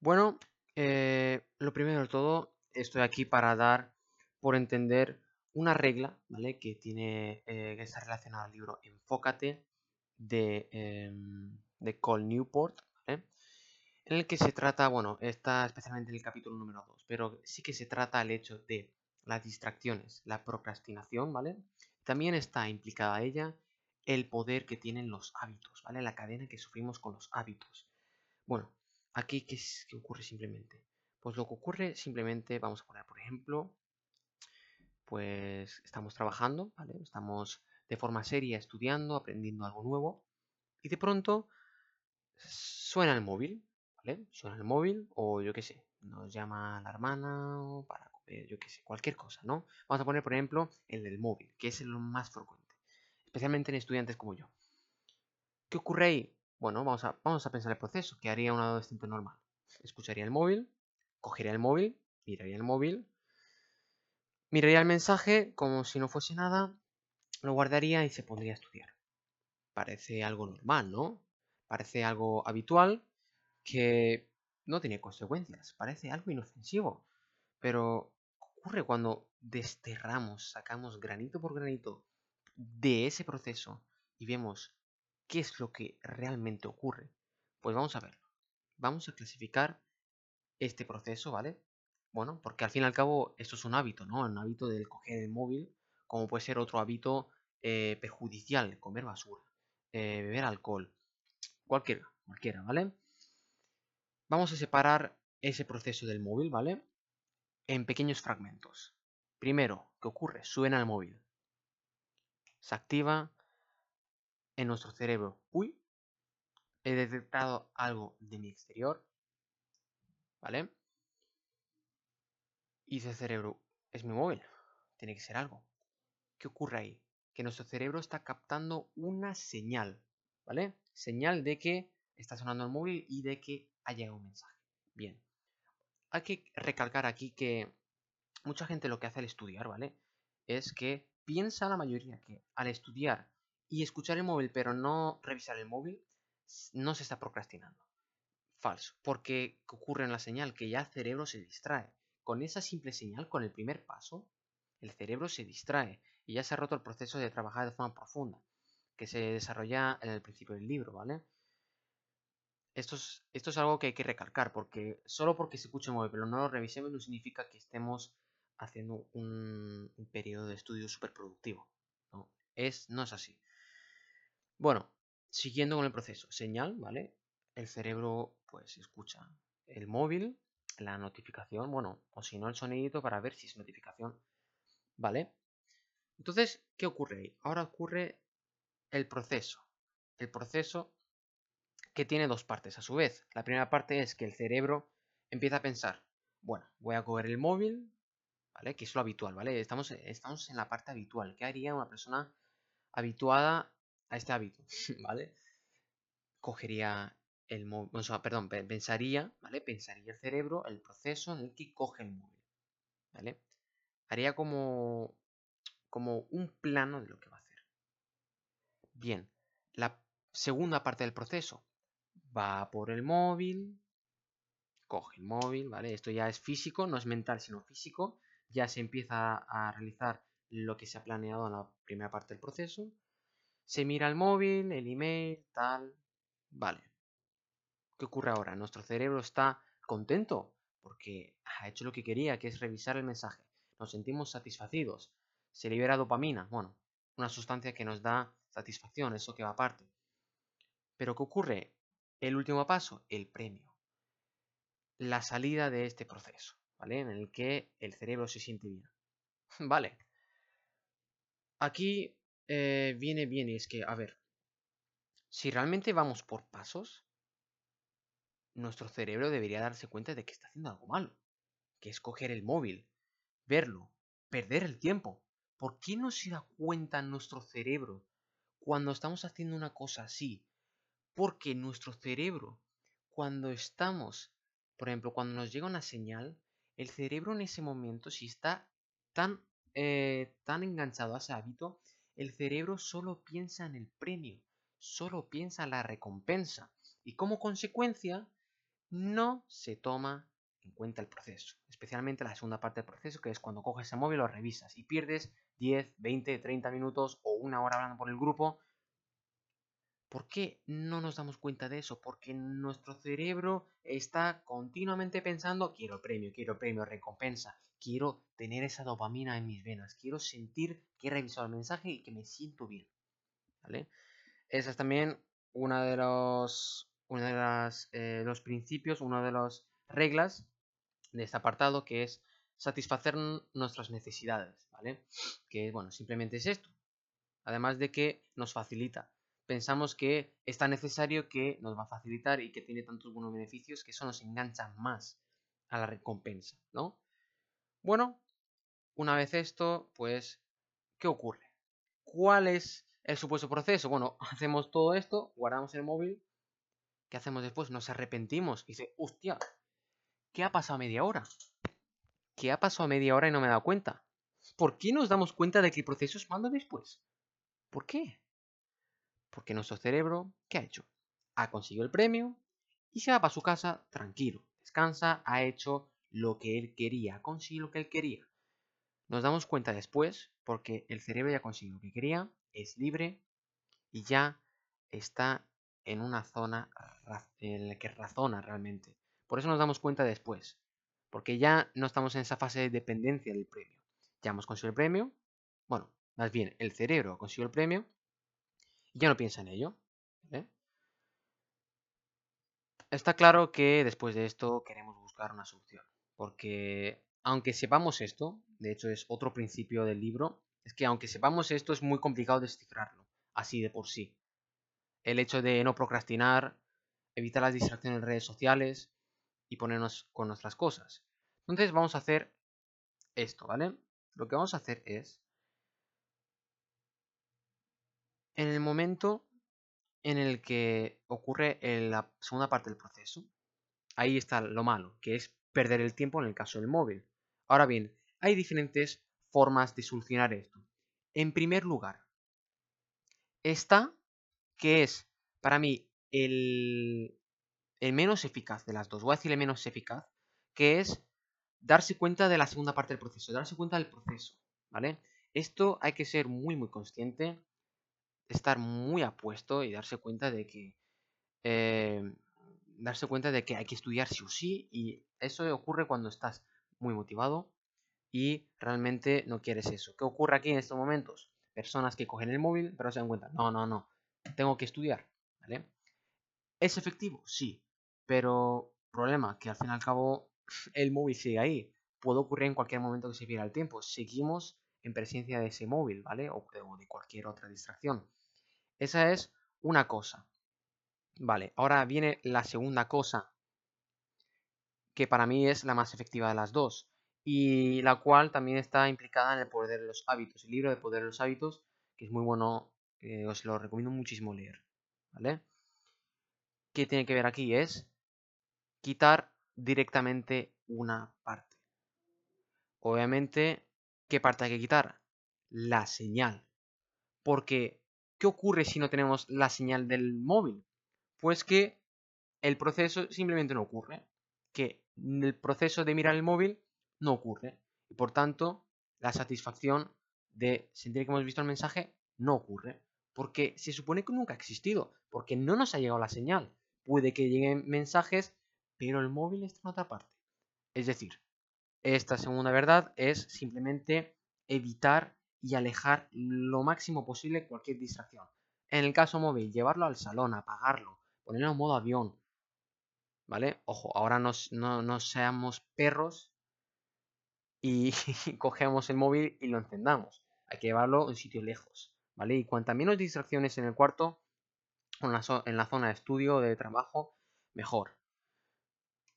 Bueno, eh, lo primero de todo, estoy aquí para dar por entender una regla, ¿vale? Que tiene, eh, que está relacionada al libro Enfócate de, em, de Cole Newport, ¿vale? En el que se trata, bueno, está especialmente en el capítulo número 2, pero sí que se trata el hecho de las distracciones, la procrastinación, ¿vale? También está implicada ella el poder que tienen los hábitos, ¿vale? La cadena que sufrimos con los hábitos. Bueno, aquí, ¿qué, es, qué ocurre simplemente? Pues lo que ocurre simplemente, vamos a poner, por ejemplo, pues estamos trabajando, ¿vale? Estamos de forma seria estudiando, aprendiendo algo nuevo, y de pronto suena el móvil, ¿vale? Suena el móvil, o yo qué sé, nos llama la hermana, o para yo qué sé, cualquier cosa, ¿no? Vamos a poner, por ejemplo, el del móvil, que es el más frecuente, especialmente en estudiantes como yo. ¿Qué ocurre ahí? Bueno, vamos a, pensar el proceso que haría un adolescente normal. Escucharía el móvil, cogería el móvil, miraría el móvil, miraría el mensaje como si no fuese nada, lo guardaría y se pondría a estudiar. Parece algo normal, ¿no? Parece algo habitual que no tiene consecuencias, parece algo inofensivo. Pero ocurre cuando desterramos, sacamos granito por granito de ese proceso y vemos qué es lo que realmente ocurre. Pues vamos a verlo. Vamos a clasificar este proceso, ¿vale? Bueno, porque al fin y al cabo esto es un hábito, ¿no? Un hábito del coger el móvil, como puede ser otro hábito eh, perjudicial, comer basura, eh, beber alcohol, cualquiera, cualquiera, ¿vale? Vamos a separar ese proceso del móvil, ¿vale? En pequeños fragmentos. Primero, ¿qué ocurre? Suena el móvil. Se activa en nuestro cerebro. Uy, he detectado algo de mi exterior. ¿Vale? Y ese cerebro, es mi móvil. Tiene que ser algo. ¿Qué ocurre ahí? Que nuestro cerebro está captando una señal. ¿Vale? Señal de que está sonando el móvil y de que ha llegado un mensaje. Bien. Hay que recalcar aquí que mucha gente lo que hace al estudiar, ¿vale? Es que piensa la mayoría que al estudiar y escuchar el móvil pero no revisar el móvil, no se está procrastinando. Falso, porque ocurre en la señal que ya el cerebro se distrae. Con esa simple señal, con el primer paso, el cerebro se distrae y ya se ha roto el proceso de trabajar de forma profunda, que se desarrolla en el principio del libro, ¿vale? Esto es, esto es algo que hay que recalcar, porque solo porque se escuche el móvil pero no lo revisemos no significa que estemos haciendo un, periodo de estudio súper productivo. ¿no? Es, no es así. Bueno, siguiendo con el proceso. Señal, ¿vale? El cerebro pues escucha el móvil, la notificación, bueno, o si no el sonidito para ver si es notificación, ¿vale? Entonces, ¿qué ocurre ahí? Ahora ocurre el proceso. El proceso que tiene dos partes a su vez. La primera parte es que el cerebro empieza a pensar, bueno, voy a coger el móvil, ¿vale? Que es lo habitual, ¿vale? Estamos, estamos en la parte habitual. ¿Qué haría una persona habituada a este hábito, ¿vale? Cogería el móvil, o sea, perdón, pensaría, ¿vale? Pensaría el cerebro el proceso en el que coge el móvil, ¿vale? Haría como, como un plano de lo que va a hacer. Bien, la segunda parte del proceso va por el móvil, coge el móvil, ¿vale? Esto ya es físico, no es mental, sino físico. Ya se empieza a realizar lo que se ha planeado en la primera parte del proceso. Se mira el móvil, el email, tal. Vale. ¿Qué ocurre ahora? Nuestro cerebro está contento porque ha hecho lo que quería, que es revisar el mensaje. Nos sentimos satisfacidos. Se libera dopamina, bueno, una sustancia que nos da satisfacción, eso que va aparte. Pero ¿qué ocurre? El último paso, el premio. La salida de este proceso, ¿vale? En el que el cerebro se siente bien. vale. Aquí eh, viene bien es que, a ver, si realmente vamos por pasos, nuestro cerebro debería darse cuenta de que está haciendo algo malo, que es coger el móvil, verlo, perder el tiempo. ¿Por qué no se da cuenta nuestro cerebro cuando estamos haciendo una cosa así? Porque nuestro cerebro, cuando estamos, por ejemplo, cuando nos llega una señal, el cerebro en ese momento, si está tan, eh, tan enganchado a ese hábito, el cerebro solo piensa en el premio, solo piensa en la recompensa. Y como consecuencia, no se toma en cuenta el proceso, especialmente la segunda parte del proceso, que es cuando coges el móvil, lo revisas y pierdes 10, 20, 30 minutos o una hora hablando por el grupo. ¿Por qué no nos damos cuenta de eso? Porque nuestro cerebro está continuamente pensando, quiero premio, quiero premio, recompensa, quiero tener esa dopamina en mis venas, quiero sentir que he revisado el mensaje y que me siento bien. ¿Vale? Esa es también una de los, una de las, eh, los principios, una de las reglas de este apartado que es satisfacer nuestras necesidades, ¿vale? Que, bueno, simplemente es esto. Además de que nos facilita. Pensamos que es tan necesario que nos va a facilitar y que tiene tantos buenos beneficios que eso nos engancha más a la recompensa, ¿no? Bueno, una vez esto, pues, ¿qué ocurre? ¿Cuál es el supuesto proceso? Bueno, hacemos todo esto, guardamos el móvil. ¿Qué hacemos después? Nos arrepentimos. Y dice, hostia, ¿qué ha pasado media hora? ¿Qué ha pasado media hora y no me he dado cuenta? ¿Por qué nos damos cuenta de que el proceso es malo después? ¿Por qué? Porque nuestro cerebro, ¿qué ha hecho? Ha conseguido el premio y se va para su casa tranquilo. Descansa, ha hecho lo que él quería, ha lo que él quería. Nos damos cuenta después porque el cerebro ya ha conseguido lo que quería, es libre y ya está en una zona en la que razona realmente. Por eso nos damos cuenta después, porque ya no estamos en esa fase de dependencia del premio. Ya hemos conseguido el premio, bueno, más bien el cerebro ha conseguido el premio y ya no piensa en ello. Está claro que después de esto queremos buscar una solución, porque aunque sepamos esto, de hecho es otro principio del libro, es que aunque sepamos esto es muy complicado descifrarlo, así de por sí. El hecho de no procrastinar, evitar las distracciones en redes sociales, y ponernos con nuestras cosas. Entonces vamos a hacer esto, ¿vale? Lo que vamos a hacer es, en el momento en el que ocurre la segunda parte del proceso, ahí está lo malo, que es perder el tiempo en el caso del móvil. Ahora bien, hay diferentes formas de solucionar esto. En primer lugar, esta que es para mí el, menos eficaz de las dos, voy a decir el menos eficaz, que es darse cuenta de la segunda parte del proceso, darse cuenta del proceso, ¿vale? Esto hay que ser muy, muy consciente, estar muy apuesto y darse cuenta de que... Eh, darse cuenta de que hay que estudiar sí o sí y eso ocurre cuando estás muy motivado y realmente no quieres eso. ¿Qué ocurre aquí en estos momentos? Personas que cogen el móvil pero se dan cuenta, no, no, no, tengo que estudiar, ¿vale? ¿Es efectivo? Sí. Pero, problema, que al fin y al cabo el móvil sigue ahí. Puede ocurrir en cualquier momento que se pierda el tiempo. Seguimos en presencia de ese móvil, ¿vale? O de cualquier otra distracción. Esa es una cosa. Vale, ahora viene la segunda cosa, que para mí es la más efectiva de las dos, y la cual también está implicada en el poder de los hábitos. El libro de poder de los hábitos, que es muy bueno, eh, os lo recomiendo muchísimo leer, ¿vale? ¿Qué tiene que ver aquí? Es quitar directamente una parte. Obviamente, ¿qué parte hay que quitar? La señal. Porque, ¿qué ocurre si no tenemos la señal del móvil? Pues que el proceso simplemente no ocurre. Que el proceso de mirar el móvil no ocurre. Y por tanto, la satisfacción de sentir que hemos visto el mensaje no ocurre. Porque se supone que nunca ha existido. Porque no nos ha llegado la señal puede que lleguen mensajes, pero el móvil está en otra parte. Es decir, esta segunda verdad es simplemente evitar y alejar lo máximo posible cualquier distracción. En el caso móvil, llevarlo al salón, apagarlo, ponerlo en modo avión. ¿Vale? Ojo, ahora no, no seamos perros y cogemos el móvil y lo encendamos. Hay que llevarlo en un sitio lejos. ¿Vale? Y cuanta menos distracciones en el cuarto, en la, zona de estudio de trabajo, mejor.